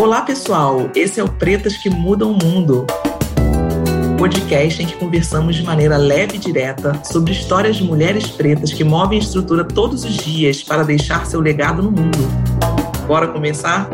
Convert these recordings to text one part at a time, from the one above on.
Olá, pessoal! Esse é o Pretas que Mudam o Mundo. Podcast em que conversamos de maneira leve e direta sobre histórias de mulheres pretas que movem a estrutura todos os dias para deixar seu legado no mundo. Bora começar?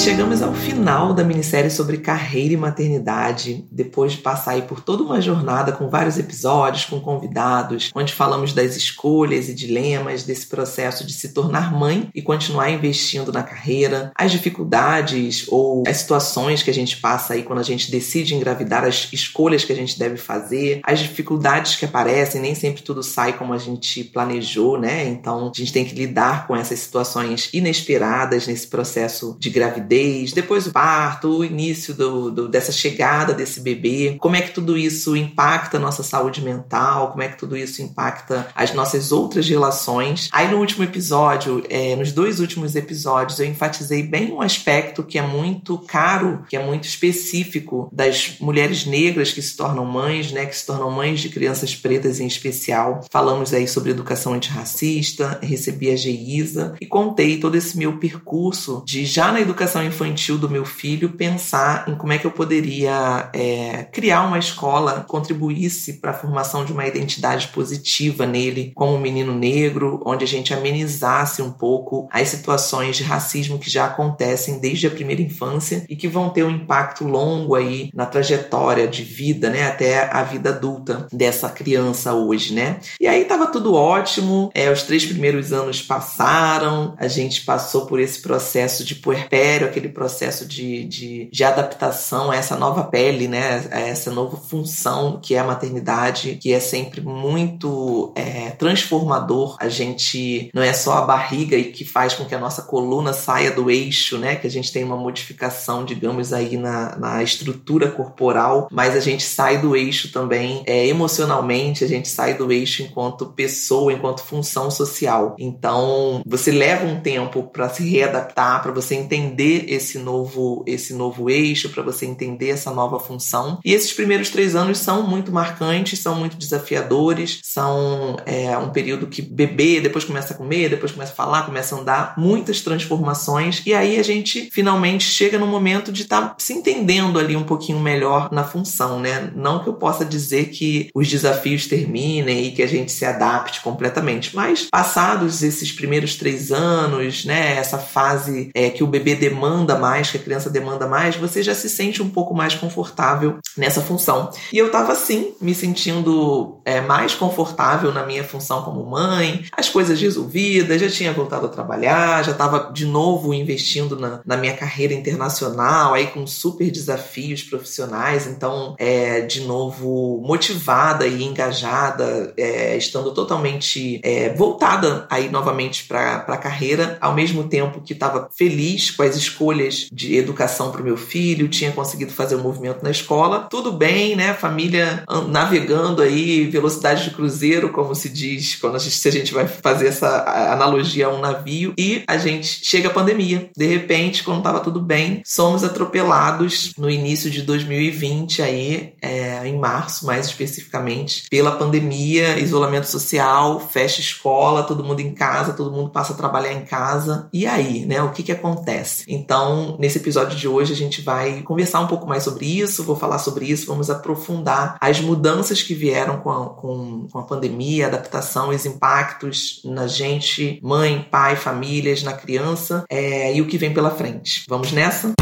Chegamos ao final da minissérie sobre carreira e maternidade, depois de passar aí por toda uma jornada com vários episódios, com convidados, onde falamos das escolhas e dilemas desse processo de se tornar mãe e continuar investindo na carreira, as dificuldades ou as situações que a gente passa aí quando a gente decide engravidar, as escolhas que a gente deve fazer, as dificuldades que aparecem, nem sempre tudo sai como a gente planejou, né? Então a gente tem que lidar com essas situações inesperadas nesse processo de gravidez gravidez, depois o parto, o início do, do, dessa chegada desse bebê, como é que tudo isso impacta a nossa saúde mental, como é que tudo isso impacta as nossas outras relações. Aí no último episódio, é, nos dois últimos episódios, eu enfatizei bem um aspecto que é muito caro, que é muito específico das mulheres negras que se tornam mães, né, que se tornam mães de crianças pretas em especial. Falamos aí sobre educação antirracista, recebi a GEISA e contei todo esse meu percurso de já na educação educação infantil do meu filho pensar em como é que eu poderia é, criar uma escola que contribuísse para a formação de uma identidade positiva nele como um menino negro, onde a gente amenizasse um pouco as situações de racismo que já acontecem desde a primeira infância e que vão ter um impacto longo aí na trajetória de vida, né, até a vida adulta dessa criança hoje, né? E aí tava tudo ótimo, é, os três primeiros anos passaram, a gente passou por esse processo de puerpério, aquele processo de, de, de adaptação a essa nova pele, né? A essa nova função que é a maternidade, que é sempre muito é, transformador. A gente não é só a barriga e que faz com que a nossa coluna saia do eixo, né? Que a gente tem uma modificação, digamos, aí na, na estrutura corporal, mas a gente sai do eixo também é, emocionalmente, a gente sai do eixo enquanto pessoa, enquanto função social. Então, você leva um tempo para se readaptar, para você entender esse novo, esse novo eixo, para você entender essa nova função. E esses primeiros três anos são muito marcantes, são muito desafiadores, são é, um período que bebê depois começa a comer, depois começa a falar, começa a andar, muitas transformações. E aí a gente finalmente chega no momento de estar tá se entendendo ali um pouquinho melhor na função, né? Não que eu possa dizer que os desafios terminem e que a gente se adapte completamente, mas passados esses primeiros três anos, né? Essa fase é, que o bebê demanda demanda mais, que a criança demanda mais, você já se sente um pouco mais confortável nessa função. E eu estava assim, me sentindo é, mais confortável na minha função como mãe, as coisas resolvidas, já tinha voltado a trabalhar, já estava de novo investindo na, na minha carreira internacional, aí com super desafios profissionais, então é, de novo motivada e engajada, é, estando totalmente é, voltada aí novamente para a carreira, ao mesmo tempo que estava feliz com as escolhas escolhas de educação para o meu filho, tinha conseguido fazer um movimento na escola. Tudo bem, né? Família navegando aí, velocidade de cruzeiro, como se diz, quando a gente, se a gente vai fazer essa analogia a um navio. E a gente chega a pandemia. De repente, quando estava tudo bem, somos atropelados no início de 2020, aí, é, em março, mais especificamente, pela pandemia, isolamento social, fecha escola, todo mundo em casa, todo mundo passa a trabalhar em casa. E aí, né? O que que acontece? Então, então, nesse episódio de hoje, a gente vai conversar um pouco mais sobre isso, vou falar sobre isso, vamos aprofundar as mudanças que vieram com a, com, com a pandemia, a adaptação, os impactos na gente, mãe, pai, famílias, na criança é, e o que vem pela frente. Vamos nessa?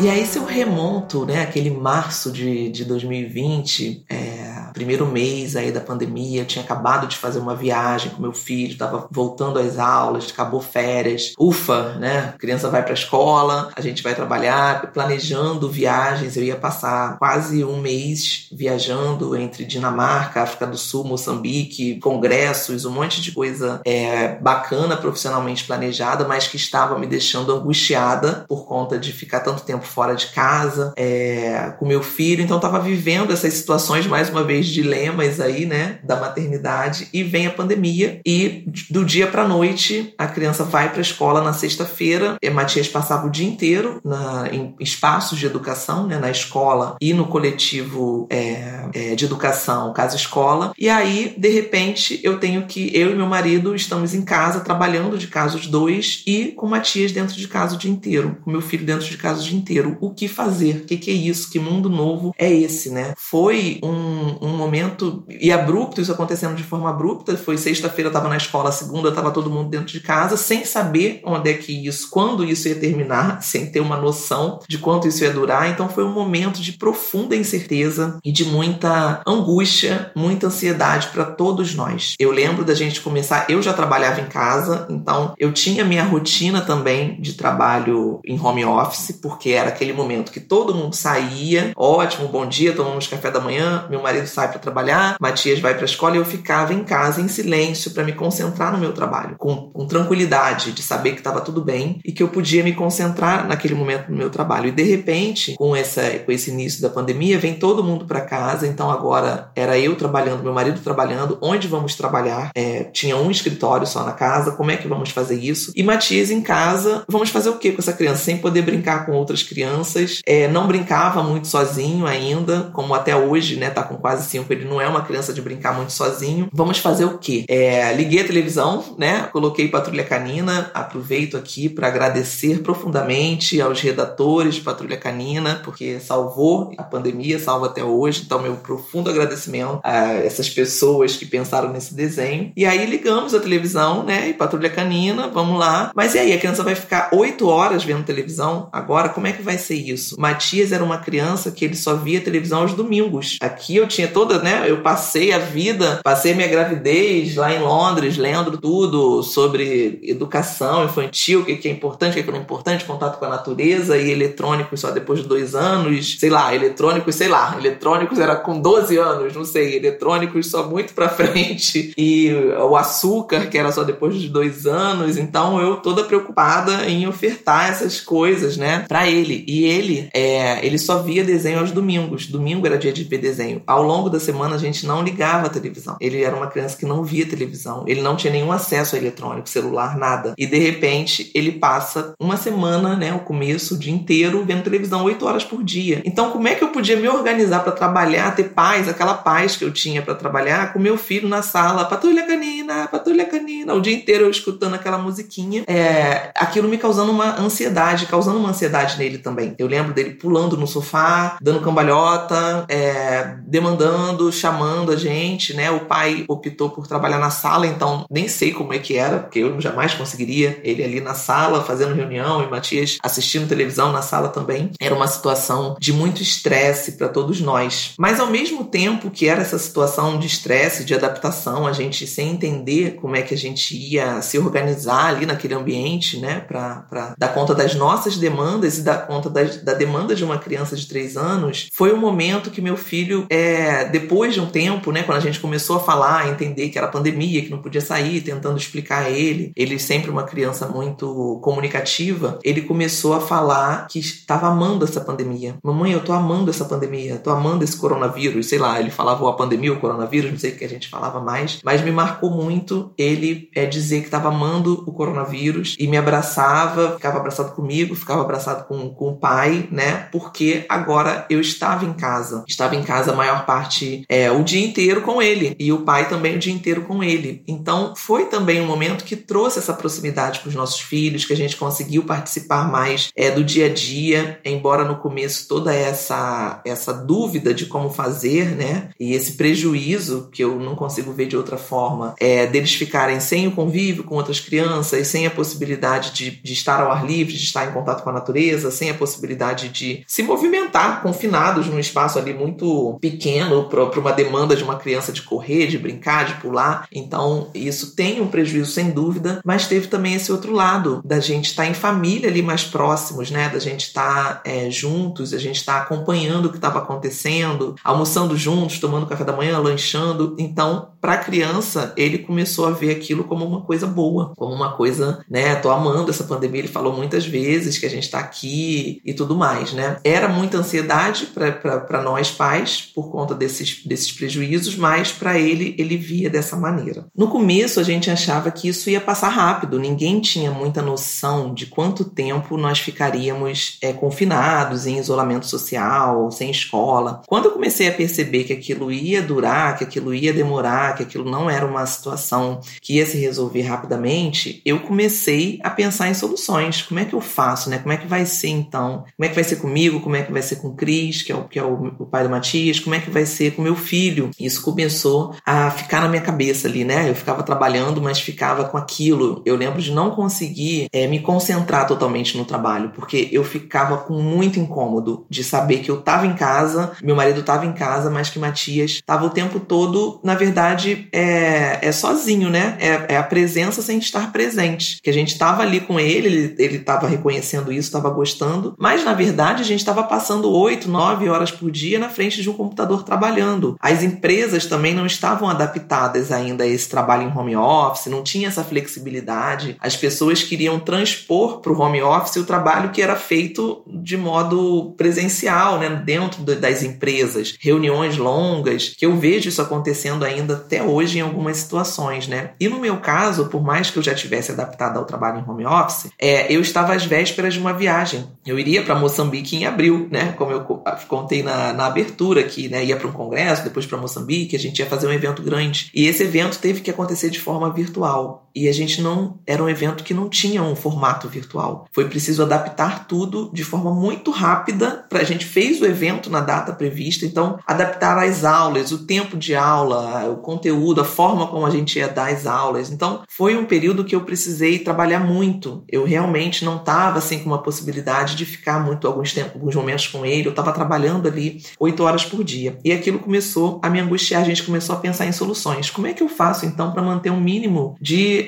E aí, se eu remonto, né, aquele março de, de 2020, é, primeiro mês aí da pandemia, tinha acabado de fazer uma viagem com meu filho, estava voltando às aulas, acabou férias. Ufa, né? A criança vai para a escola, a gente vai trabalhar, planejando viagens. Eu ia passar quase um mês viajando entre Dinamarca, África do Sul, Moçambique, congressos, um monte de coisa é, bacana profissionalmente planejada, mas que estava me deixando angustiada por conta de ficar tanto tempo fora de casa, é, com meu filho. Então, estava vivendo essas situações mais uma vez dilemas aí, né, da maternidade e vem a pandemia e do dia para noite a criança vai para a escola na sexta-feira. Matias passava o dia inteiro na, em espaços de educação, né, na escola e no coletivo é, é, de educação, casa escola. E aí, de repente, eu tenho que eu e meu marido estamos em casa trabalhando de casa os dois e com Matias dentro de casa o dia inteiro, com meu filho dentro de casa o dia inteiro. O que fazer? O que, que é isso? Que mundo novo é esse, né? Foi um, um momento e abrupto, isso acontecendo de forma abrupta. Foi sexta-feira, eu estava na escola, segunda, estava todo mundo dentro de casa, sem saber onde é que isso, quando isso ia terminar, sem ter uma noção de quanto isso ia durar. Então foi um momento de profunda incerteza e de muita angústia, muita ansiedade para todos nós. Eu lembro da gente começar, eu já trabalhava em casa, então eu tinha minha rotina também de trabalho em home office, porque era aquele momento que todo mundo saía, ótimo, bom dia, tomamos café da manhã, meu marido sai para trabalhar, Matias vai para a escola e eu ficava em casa em silêncio para me concentrar no meu trabalho, com, com tranquilidade, de saber que estava tudo bem e que eu podia me concentrar naquele momento no meu trabalho. E de repente, com, essa, com esse início da pandemia, vem todo mundo para casa, então agora era eu trabalhando, meu marido trabalhando, onde vamos trabalhar? É, tinha um escritório só na casa, como é que vamos fazer isso? E Matias em casa, vamos fazer o que com essa criança? Sem poder brincar com outras crianças, é, não brincava muito sozinho ainda, como até hoje, né, tá com quase cinco, ele não é uma criança de brincar muito sozinho. Vamos fazer o que? É, liguei a televisão, né, coloquei Patrulha Canina, aproveito aqui para agradecer profundamente aos redatores de Patrulha Canina, porque salvou a pandemia, salva até hoje, então meu profundo agradecimento a essas pessoas que pensaram nesse desenho. E aí ligamos a televisão, né, e Patrulha Canina, vamos lá. Mas e aí, a criança vai ficar oito horas vendo televisão? Agora, como é que vai ser isso? Matias era uma criança que ele só via televisão aos domingos. Aqui eu tinha toda, né, eu passei a vida, passei minha gravidez lá em Londres, lendo tudo sobre educação infantil, o que é importante, o que não é importante, contato com a natureza e eletrônicos só depois de dois anos, sei lá, eletrônicos, sei lá, eletrônicos era com 12 anos, não sei, eletrônicos só muito pra frente e o açúcar, que era só depois de dois anos, então eu toda preocupada em ofertar essas coisas, né, para ele. E ele, é, ele só via desenho aos domingos, domingo era dia de ver desenho. Ao longo da semana a gente não ligava a televisão. Ele era uma criança que não via televisão, ele não tinha nenhum acesso a eletrônico, celular, nada. E de repente ele passa uma semana, né, o começo, o dia inteiro vendo televisão oito horas por dia. Então como é que eu podia me organizar para trabalhar, ter paz, aquela paz que eu tinha para trabalhar com meu filho na sala, patrulha canina, patrulha canina, o dia inteiro eu escutando aquela musiquinha, é, aquilo me causando uma ansiedade, causando uma ansiedade nele também. Eu lembro dele pulando no sofá, dando cambalhota, é, demandando, chamando a gente, né? O pai optou por trabalhar na sala, então nem sei como é que era, porque eu jamais conseguiria ele ali na sala fazendo reunião e Matias assistindo televisão na sala também. Era uma situação de muito estresse para todos nós. Mas ao mesmo tempo que era essa situação de estresse, de adaptação, a gente sem entender como é que a gente ia se organizar ali naquele ambiente, né, para dar conta das nossas demandas e dar conta da, da demanda de uma criança de três anos, foi o um momento que meu filho, é, depois de um tempo, né, quando a gente começou a falar, a entender que era pandemia, que não podia sair, tentando explicar a ele, ele sempre uma criança muito comunicativa, ele começou a falar que estava amando essa pandemia. Mamãe, eu tô amando essa pandemia, tô amando esse coronavírus, sei lá, ele falava a pandemia, o coronavírus, não sei o que a gente falava mais, mas me marcou muito ele é dizer que estava amando o coronavírus e me abraçava, ficava abraçado comigo, ficava abraçado com, com o pai, né? Porque agora eu estava em casa, estava em casa a maior parte, é, o dia inteiro com ele e o pai também o dia inteiro com ele. Então foi também um momento que trouxe essa proximidade com os nossos filhos, que a gente conseguiu participar mais é, do dia a dia, embora no começo toda essa essa dúvida de como fazer, né? E esse prejuízo que eu não consigo ver de outra forma, é deles ficarem sem o convívio com outras crianças, sem a possibilidade de, de estar ao ar livre, de estar em contato com a natureza, sem a possibilidade de se movimentar, confinados num espaço ali muito pequeno para uma demanda de uma criança de correr, de brincar, de pular. Então, isso tem um prejuízo sem dúvida, mas teve também esse outro lado da gente estar em família ali mais próximos, né? Da gente estar é, juntos, a gente estar acompanhando o que estava acontecendo, almoçando juntos, tomando café da manhã, lanchando. Então, para a criança, ele começou a ver aquilo como uma coisa boa, como uma coisa, né? Tô amando essa pandemia. Ele falou muitas vezes que a gente está aqui e tudo mais, né? Era muita ansiedade para nós pais por conta desses, desses prejuízos, mas para ele, ele via dessa maneira. No começo, a gente achava que isso ia passar rápido, ninguém tinha muita noção de quanto tempo nós ficaríamos é, confinados em isolamento social, sem escola. Quando eu comecei a perceber que aquilo ia durar, que aquilo ia demorar, que aquilo não era uma situação que ia se resolver rapidamente, eu comecei a pensar em soluções. Como é que eu faço, né? Como é que vai ser então? Como é que vai ser comigo? Como é que vai ser com o Cris, que é o, que é o, o pai do Matias? Como é que vai ser com meu filho? Isso começou a ficar na minha cabeça ali, né? Eu ficava trabalhando, mas ficava com aquilo. Eu lembro de não conseguir é, me concentrar totalmente no trabalho, porque eu ficava com muito incômodo de saber que eu estava em casa, meu marido estava em casa, mas que Matias estava o tempo todo, na verdade, é, é sozinho, né? É, é a presença sem estar presente. Que a gente estava ali com ele, ele estava reconhecendo isso, estava gostando, mas na verdade a gente estava passando oito, nove horas por dia na frente de um computador trabalhando. As empresas também não estavam adaptadas ainda a esse trabalho em home office, não tinha essa flexibilidade. As pessoas queriam transpor para o home office o trabalho que era feito de modo presencial, né, dentro das empresas, reuniões longas, que eu vejo isso acontecendo ainda até hoje em algumas situações, né? E no meu caso, por mais que eu já tivesse adaptado ao trabalho em home office, é, eu estava às vésperas de uma viagem. Eu iria para Moçambique em abril, né? Como eu contei na, na abertura aqui, né? Ia para um congresso, depois para Moçambique, a gente ia fazer um evento grande. E esse evento teve que acontecer de forma virtual. E a gente não era um evento que não tinha um formato virtual. Foi preciso adaptar tudo de forma muito rápida. Para a gente fez o evento na data prevista, então adaptar as aulas, o tempo de aula, o conteúdo, a forma como a gente ia dar as aulas. Então foi um período que eu precisei trabalhar muito. Eu realmente não estava assim com uma possibilidade de ficar muito alguns tempos, alguns momentos com ele. Eu estava trabalhando ali oito horas por dia e aquilo começou a me angustiar. A gente começou a pensar em soluções. Como é que eu faço então para manter um mínimo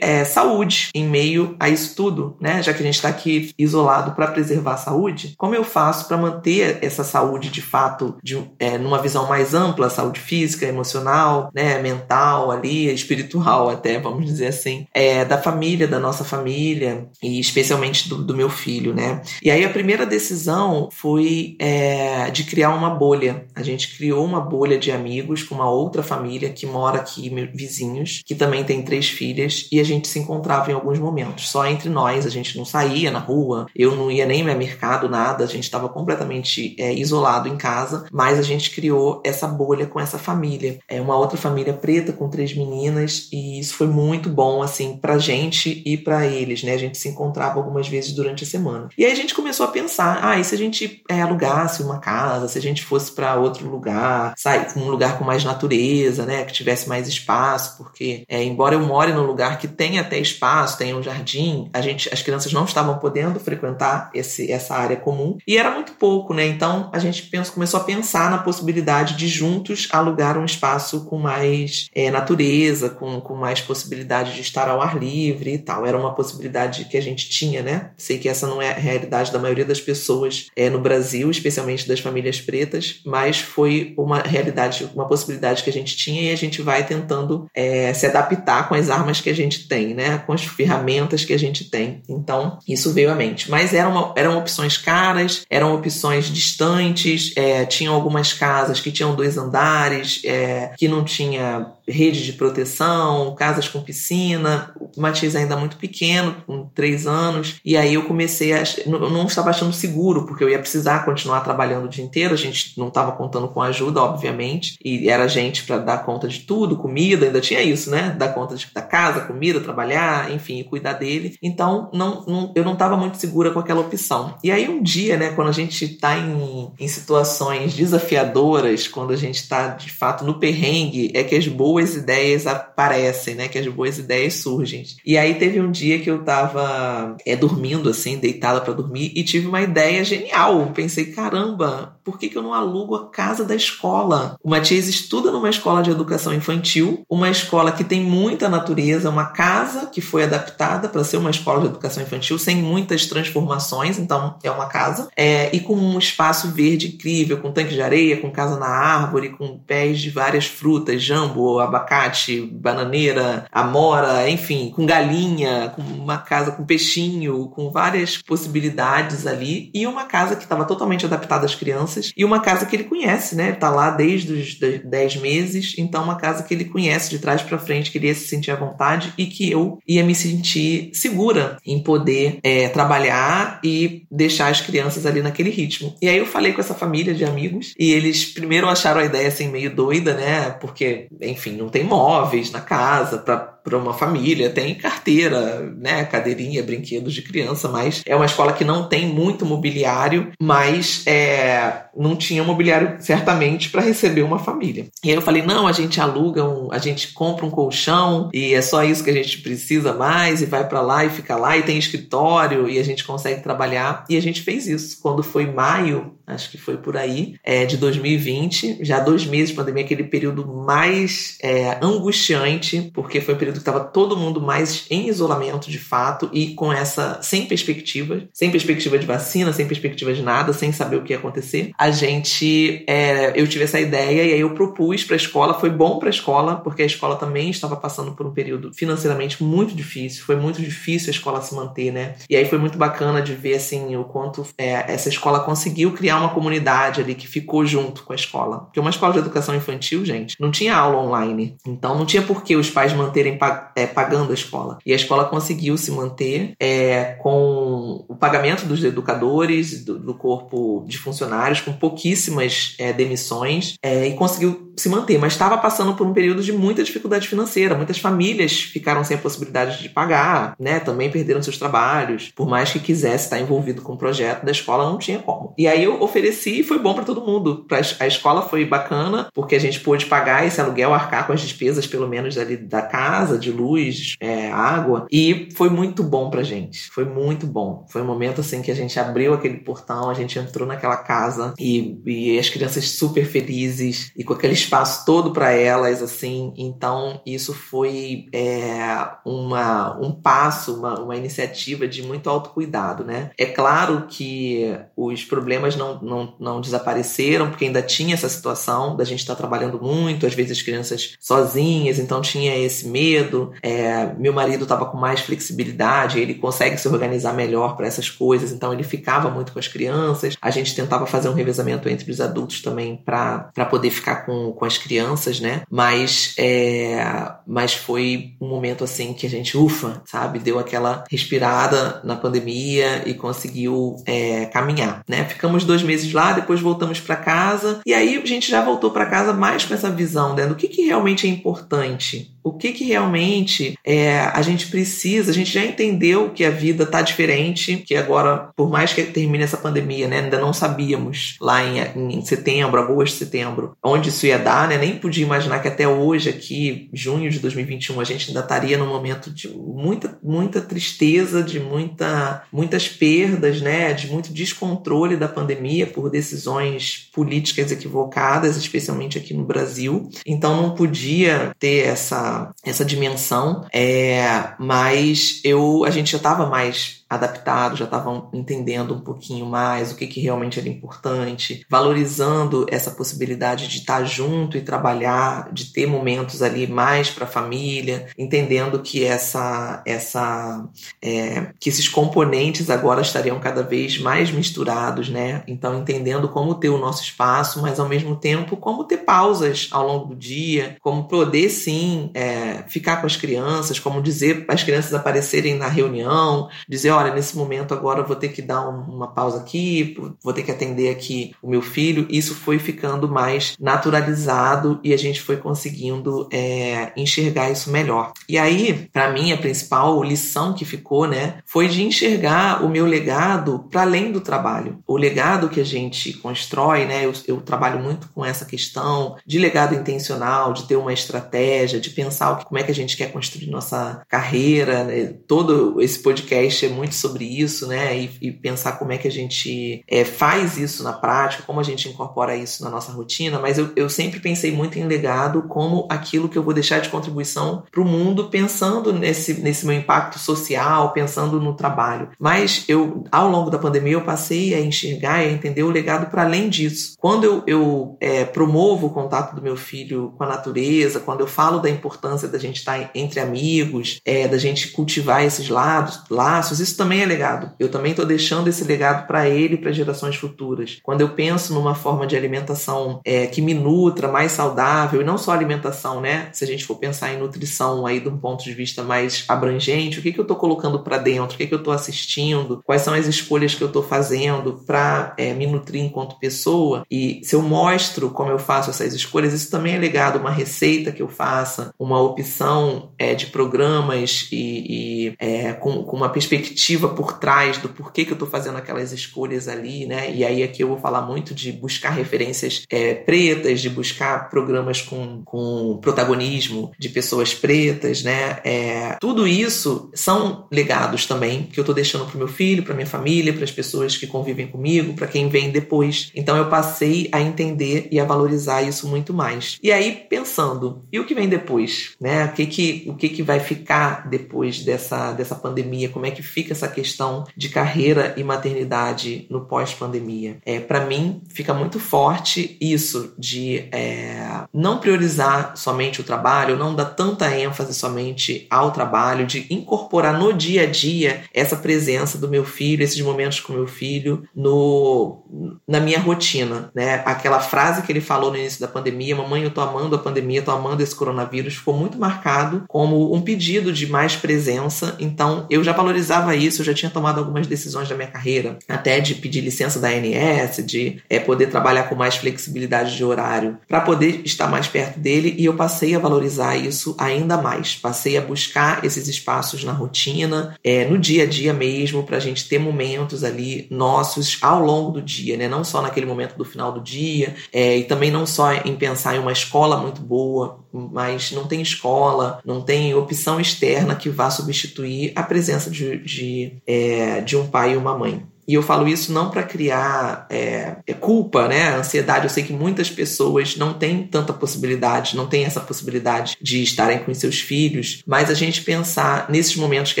é, saúde em meio a isso tudo, né? Já que a gente está aqui isolado para preservar a saúde, como eu faço para manter essa saúde de fato, de, é, numa visão mais ampla, saúde física, emocional, né, mental ali, espiritual até, vamos dizer assim, é, da família, da nossa família e especialmente do, do meu filho, né? E aí a primeira decisão foi é, de criar uma bolha. A gente criou uma bolha de amigos com uma outra família que mora aqui, vizinhos, que também tem três filhas e a gente se encontrava em alguns momentos, só entre nós, a gente não saía na rua, eu não ia nem ao mercado, nada, a gente estava completamente é, isolado em casa, mas a gente criou essa bolha com essa família. É uma outra família preta com três meninas e isso foi muito bom, assim, pra gente e para eles, né? A gente se encontrava algumas vezes durante a semana. E aí a gente começou a pensar, ah, e se a gente é, alugasse uma casa, se a gente fosse para outro lugar, sair um lugar com mais natureza, né? Que tivesse mais espaço, porque é, embora eu more num lugar que tem até espaço, tem um jardim, a gente, as crianças não estavam podendo frequentar esse, essa área comum e era muito pouco, né? Então a gente pensou, começou a pensar na possibilidade de juntos alugar um espaço com mais é, natureza, com, com mais possibilidade de estar ao ar livre e tal. Era uma possibilidade que a gente tinha, né? Sei que essa não é a realidade da maioria das pessoas é, no Brasil, especialmente das famílias pretas, mas foi uma realidade, uma possibilidade que a gente tinha e a gente vai tentando é, se adaptar com as armas que a gente tem, né? Com as ferramentas que a gente tem. Então, isso veio à mente. Mas eram, eram opções caras, eram opções distantes, é, tinham algumas casas que tinham dois andares, é, que não tinha rede de proteção, casas com piscina. O Matias ainda muito pequeno, com três anos, e aí eu comecei a. Eu não estava achando seguro, porque eu ia precisar continuar trabalhando o dia inteiro, a gente não estava contando com ajuda, obviamente, e era gente para dar conta de tudo, comida, ainda tinha isso, né? Dar conta de, da casa, comida, trabalhar, enfim, cuidar dele. Então, não, não eu não estava muito segura com aquela opção. E aí, um dia, né, quando a gente está em, em situações desafiadoras, quando a gente está de fato no perrengue, é que as boas ideias aparecem, né? Que as boas ideias surgem. E aí teve um dia que eu tava é, dormindo, assim, deitada para dormir, e tive uma ideia genial. Pensei, caramba, por que, que eu não alugo a casa da escola? O Matias estuda numa escola de educação infantil, uma escola que tem muita natureza, uma casa que foi adaptada para ser uma escola de educação infantil, sem muitas transformações, então é uma casa, é, e com um espaço verde incrível, com tanque de areia, com casa na árvore, com pés de várias frutas, jambo, abacate, bananeira, amora, enfim, com galinha, com uma casa com peixinho, com várias possibilidades ali e uma casa que estava totalmente adaptada às crianças e uma casa que ele conhece, né? Tá lá desde os 10 meses, então uma casa que ele conhece de trás para frente, que ele ia se sentir à vontade e que eu ia me sentir segura em poder é, trabalhar e deixar as crianças ali naquele ritmo. E aí eu falei com essa família de amigos e eles primeiro acharam a ideia assim meio doida, né? Porque, enfim, não tem móveis na casa para para uma família, tem carteira, né, cadeirinha, brinquedos de criança, mas é uma escola que não tem muito mobiliário, mas é, não tinha mobiliário certamente para receber uma família. E aí eu falei: não, a gente aluga, um, a gente compra um colchão e é só isso que a gente precisa mais e vai para lá e fica lá e tem escritório e a gente consegue trabalhar. E a gente fez isso. Quando foi maio, acho que foi por aí, é, de 2020, já dois meses de pandemia, aquele período mais é, angustiante, porque foi um período que estava todo mundo mais em isolamento de fato e com essa sem perspectiva, sem perspectiva de vacina, sem perspectiva de nada, sem saber o que ia acontecer. A gente, é, eu tive essa ideia e aí eu propus para a escola, foi bom para a escola, porque a escola também estava passando por um período financeiramente muito difícil, foi muito difícil a escola se manter, né? E aí foi muito bacana de ver assim o quanto é, essa escola conseguiu criar uma comunidade ali que ficou junto com a escola. Porque uma escola de educação infantil, gente, não tinha aula online. Então não tinha por que os pais manterem é, pagando a escola. E a escola conseguiu se manter é, com o pagamento dos educadores, do, do, corpo de funcionários, com pouquíssimas é, demissões, é, e conseguiu se manter. Mas estava passando por um período de muita dificuldade financeira. Muitas famílias ficaram sem a possibilidade de pagar, né? Também perderam seus trabalhos. Por mais que quisesse estar envolvido com o projeto da escola, não tinha como. E aí eu ofereci e foi bom para todo mundo. A escola foi bacana, porque a gente pôde pagar esse aluguel, arcar com as despesas, pelo menos ali da casa, de luz, é, água. E foi muito bom pra gente. Foi muito bom. Foi um momento assim que a gente abriu aquele portão, a gente entrou naquela casa e, e as crianças super felizes e com aquele espaço todo para elas, assim. Então, isso foi é, uma, um passo, uma, uma iniciativa de muito autocuidado, né? É claro que os problemas não, não, não desapareceram, porque ainda tinha essa situação da gente estar tá trabalhando muito, às vezes as crianças sozinhas, então tinha esse medo. É, meu marido estava com mais flexibilidade, ele consegue se organizar melhor para essas coisas, então ele ficava muito com as crianças. A gente tentava fazer um revezamento entre os adultos também para poder ficar com, com as crianças, né? Mas, é, mas foi um momento assim que a gente, ufa, sabe? Deu aquela respirada na pandemia e conseguiu é, caminhar, né? Ficamos dois meses lá, depois voltamos para casa e aí a gente já voltou para casa mais com essa visão, né? Do que, que realmente é importante o que, que realmente é, a gente precisa. A gente já entendeu que a vida está diferente, que agora, por mais que termine essa pandemia, né, ainda não sabíamos lá em, em setembro, agosto, setembro, onde isso ia dar, né? Nem podia imaginar que até hoje, aqui, junho de 2021, a gente ainda estaria num momento de muita, muita tristeza, de muita, muitas perdas, né? De muito descontrole da pandemia por decisões políticas equivocadas, especialmente aqui no Brasil. Então não podia ter essa essa, dimensão, é, mas eu a gente já estava mais adaptados, já estavam entendendo um pouquinho mais o que, que realmente era importante, valorizando essa possibilidade de estar junto e trabalhar, de ter momentos ali mais para a família, entendendo que essa, essa, é, que esses componentes agora estariam cada vez mais misturados, né? Então entendendo como ter o nosso espaço, mas ao mesmo tempo como ter pausas ao longo do dia, como poder sim é, ficar com as crianças, como dizer as crianças aparecerem na reunião, dizer olha, nesse momento agora vou ter que dar um, uma pausa aqui, vou ter que atender aqui o meu filho. Isso foi ficando mais naturalizado e a gente foi conseguindo é, enxergar isso melhor. E aí, para mim, a principal lição que ficou, né, foi de enxergar o meu legado para além do trabalho. O legado que a gente constrói, né, eu, eu trabalho muito com essa questão de legado intencional, de ter uma estratégia, de pensar como é que a gente quer construir nossa carreira. Né? Todo esse podcast é muito muito sobre isso, né? E, e pensar como é que a gente é, faz isso na prática, como a gente incorpora isso na nossa rotina. Mas eu, eu sempre pensei muito em legado como aquilo que eu vou deixar de contribuição para o mundo, pensando nesse, nesse meu impacto social, pensando no trabalho. Mas eu, ao longo da pandemia, eu passei a enxergar e a entender o legado para além disso. Quando eu, eu é, promovo o contato do meu filho com a natureza, quando eu falo da importância da gente estar entre amigos, é, da gente cultivar esses lados, laços, isso também é legado. Eu também estou deixando esse legado para ele e para gerações futuras. Quando eu penso numa forma de alimentação é, que me nutra, mais saudável, e não só alimentação, né? Se a gente for pensar em nutrição aí de um ponto de vista mais abrangente, o que, que eu estou colocando para dentro, o que, que eu estou assistindo, quais são as escolhas que eu estou fazendo para é, me nutrir enquanto pessoa, e se eu mostro como eu faço essas escolhas, isso também é legado, uma receita que eu faça, uma opção é, de programas e, e é, com, com, uma perspectiva por trás do porquê que eu estou fazendo aquelas escolhas ali, né? E aí aqui eu vou falar muito de buscar referências é, pretas, de buscar programas com, com protagonismo de pessoas pretas, né? É, tudo isso são legados também que eu estou deixando para meu filho, para minha família, para as pessoas que convivem comigo, para quem vem depois. Então eu passei a entender e a valorizar isso muito mais. E aí pensando, e o que vem depois, né? O que que o que que vai ficar depois dessa dessa pandemia? Como é que fica essa questão de carreira e maternidade no pós-pandemia? É, para mim fica muito forte isso de é, não priorizar somente o trabalho, não dar tanta ênfase somente ao trabalho, de incorporar no dia a dia essa presença do meu filho, esses momentos com meu filho no na minha rotina, né? Aquela frase que ele falou no início da pandemia, mamãe, eu tô amando a pandemia, tô amando esse coronavírus, ficou muito marcado como um pedido de mais presença. Então, eu já valorizava isso, eu já tinha tomado algumas decisões da minha carreira, até de pedir licença da ANS, de é, poder trabalhar com mais flexibilidade de horário, para poder estar mais perto dele, e eu passei a valorizar isso ainda mais. Passei a buscar esses espaços na rotina, é, no dia a dia mesmo, para a gente ter momentos ali nossos ao longo do dia, né? Não só naquele momento do final do dia, é, e também não só em pensar em uma escola muito boa, mas não tem escola, não tem opção externa que vá substituir a presença de, de, é, de um pai e uma mãe. E eu falo isso não para criar é, é, culpa, né? Ansiedade. Eu sei que muitas pessoas não têm tanta possibilidade, não têm essa possibilidade de estarem com seus filhos, mas a gente pensar nesses momentos que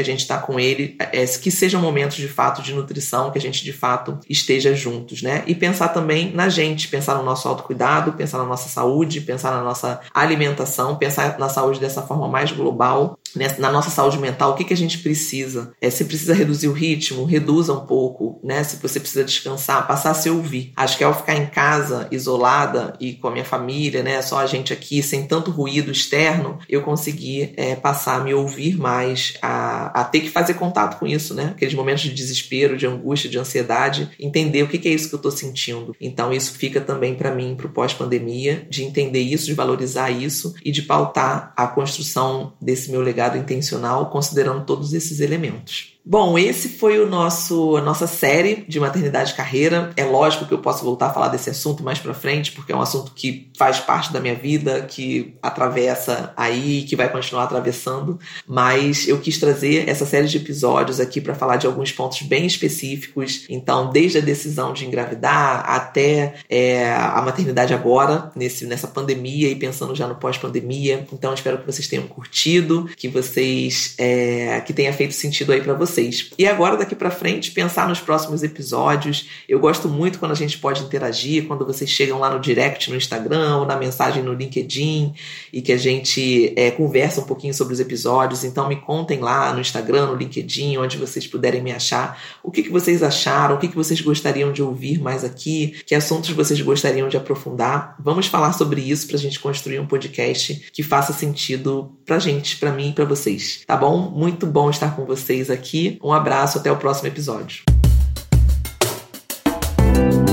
a gente está com ele, é, que sejam momentos de fato de nutrição, que a gente de fato esteja juntos, né? E pensar também na gente, pensar no nosso autocuidado, pensar na nossa saúde, pensar na nossa alimentação, pensar na saúde dessa forma mais global né, na nossa saúde mental, o que, que a gente precisa? É, se precisa reduzir o ritmo, reduza um pouco, né? Se você precisa descansar, passar a se ouvir. Acho que ao ficar em casa, isolada e com a minha família, né? Só a gente aqui, sem tanto ruído externo, eu consegui é, passar a me ouvir mais, a, a ter que fazer contato com isso, né? Aqueles momentos de desespero, de angústia, de ansiedade, entender o que, que é isso que eu estou sentindo. Então, isso fica também para mim, para o pós-pandemia, de entender isso, de valorizar isso e de pautar a construção desse meu legado legado intencional, considerando todos esses elementos. Bom, esse foi o nosso a nossa série de maternidade e carreira. É lógico que eu posso voltar a falar desse assunto mais para frente, porque é um assunto que faz parte da minha vida, que atravessa aí, que vai continuar atravessando. Mas eu quis trazer essa série de episódios aqui para falar de alguns pontos bem específicos. Então, desde a decisão de engravidar até é, a maternidade agora, nesse, nessa pandemia e pensando já no pós-pandemia. Então, espero que vocês tenham curtido, que vocês é, que tenha feito sentido aí para vocês vocês. E agora, daqui para frente, pensar nos próximos episódios. Eu gosto muito quando a gente pode interagir, quando vocês chegam lá no direct no Instagram ou na mensagem no LinkedIn e que a gente é, conversa um pouquinho sobre os episódios. Então, me contem lá no Instagram, no LinkedIn, onde vocês puderem me achar. O que, que vocês acharam? O que, que vocês gostariam de ouvir mais aqui? Que assuntos vocês gostariam de aprofundar? Vamos falar sobre isso para a gente construir um podcast que faça sentido para gente, para mim e para vocês. Tá bom? Muito bom estar com vocês aqui aqui. Um abraço, até o próximo episódio.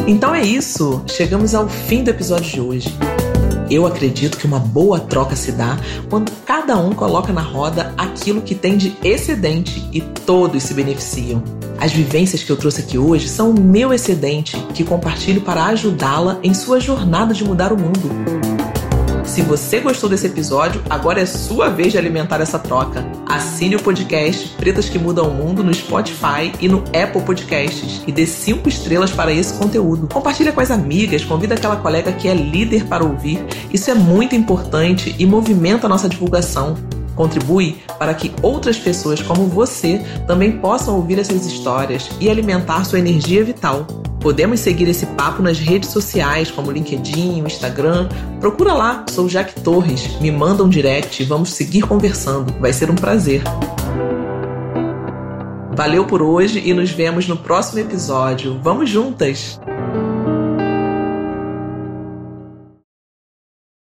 Então é isso, chegamos ao fim do episódio de hoje. Eu acredito que uma boa troca se dá quando cada um coloca na roda aquilo que tem de excedente e todos se beneficiam. As vivências que eu trouxe aqui hoje são o meu excedente que compartilho para ajudá-la em sua jornada de mudar o mundo. Se você gostou desse episódio, agora é sua vez de alimentar essa troca. Assine o podcast Pretas que Mudam o Mundo no Spotify e no Apple Podcasts e dê cinco estrelas para esse conteúdo. Compartilha com as amigas, convida aquela colega que é líder para ouvir. Isso é muito importante e movimenta a nossa divulgação. Contribui para que outras pessoas como você também possam ouvir essas histórias e alimentar sua energia vital. Podemos seguir esse papo nas redes sociais, como LinkedIn, Instagram. Procura lá, sou Jaque Torres. Me manda um direct e vamos seguir conversando. Vai ser um prazer. Valeu por hoje e nos vemos no próximo episódio. Vamos juntas!